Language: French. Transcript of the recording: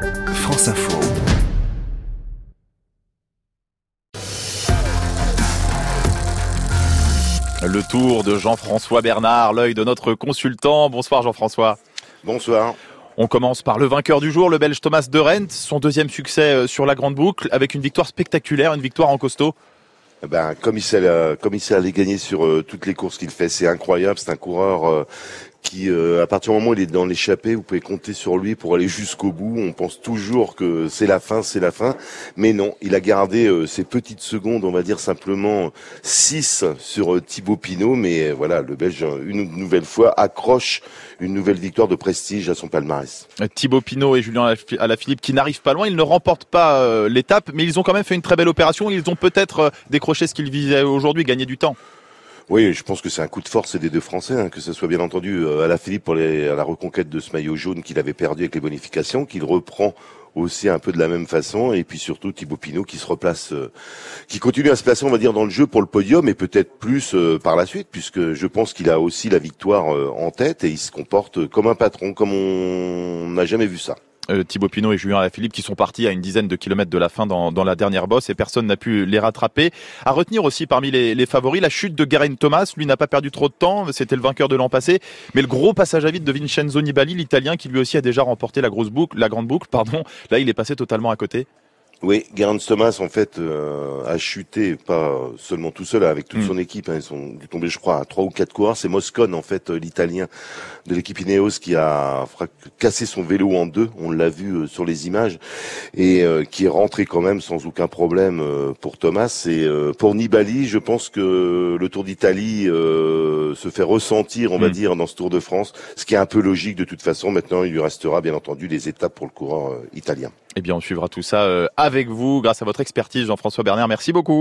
France Info. Le tour de Jean-François Bernard, l'œil de notre consultant. Bonsoir Jean-François. Bonsoir. On commence par le vainqueur du jour, le Belge Thomas de Rent, son deuxième succès euh, sur la grande boucle, avec une victoire spectaculaire, une victoire en costaud. Eh Ben, comme il sait, euh, comme il sait aller gagner sur euh, toutes les courses qu'il fait, c'est incroyable. C'est un coureur euh, qui, euh, à partir du moment où il est dans l'échappée, vous pouvez compter sur lui pour aller jusqu'au bout. On pense toujours que c'est la fin, c'est la fin, mais non. Il a gardé euh, ses petites secondes, on va dire simplement 6 sur euh, Thibaut Pinot, mais euh, voilà, le Belge une nouvelle fois accroche une nouvelle victoire de prestige à son palmarès. Euh, Thibaut Pinot et Julien Alaphilippe qui n'arrivent pas loin, ils ne remportent pas euh, l'étape, mais ils ont quand même fait une très belle opération. Ils ont peut-être euh, décroché ce qu'ils visaient aujourd'hui, gagner du temps. Oui, je pense que c'est un coup de force des deux Français, hein, que ce soit bien entendu euh, à la Philippe pour la reconquête de ce maillot jaune qu'il avait perdu avec les bonifications, qu'il reprend aussi un peu de la même façon, et puis surtout Thibaut Pinot qui se replace, euh, qui continue à se placer, on va dire, dans le jeu pour le podium, et peut-être plus euh, par la suite, puisque je pense qu'il a aussi la victoire euh, en tête, et il se comporte comme un patron, comme on n'a jamais vu ça. Euh, Thibaut Pinot et Julien Alaphilippe qui sont partis à une dizaine de kilomètres de la fin dans, la dernière bosse et personne n'a pu les rattraper. À retenir aussi parmi les, favoris la chute de Geraint Thomas, lui n'a pas perdu trop de temps, c'était le vainqueur de l'an passé, mais le gros passage à vide de Vincenzo Nibali, l'Italien qui lui aussi a déjà remporté la grosse boucle, la grande boucle, pardon. Là, il est passé totalement à côté. Oui, Geraint Thomas en fait euh, a chuté pas seulement tout seul avec toute Mm. son équipe. Hein, ils sont dû tomber, je crois, à trois ou quatre coureurs. C'est Moscone en fait, euh, l'Italien de l'équipe Ineos qui a cassé son vélo en deux. On l'a vu euh, sur les images et euh, qui est rentré quand même sans aucun problème pour Thomas. Et euh, pour Nibali, je pense que le Tour d'Italie euh, se fait ressentir, on va Mm. dire, dans ce Tour de France, ce qui est un peu logique de toute façon. Maintenant, il lui restera bien entendu les étapes pour le coureur euh, italien. Eh bien, on suivra tout ça euh, avec vous grâce à votre expertise, Jean-François Bernard. Merci beaucoup.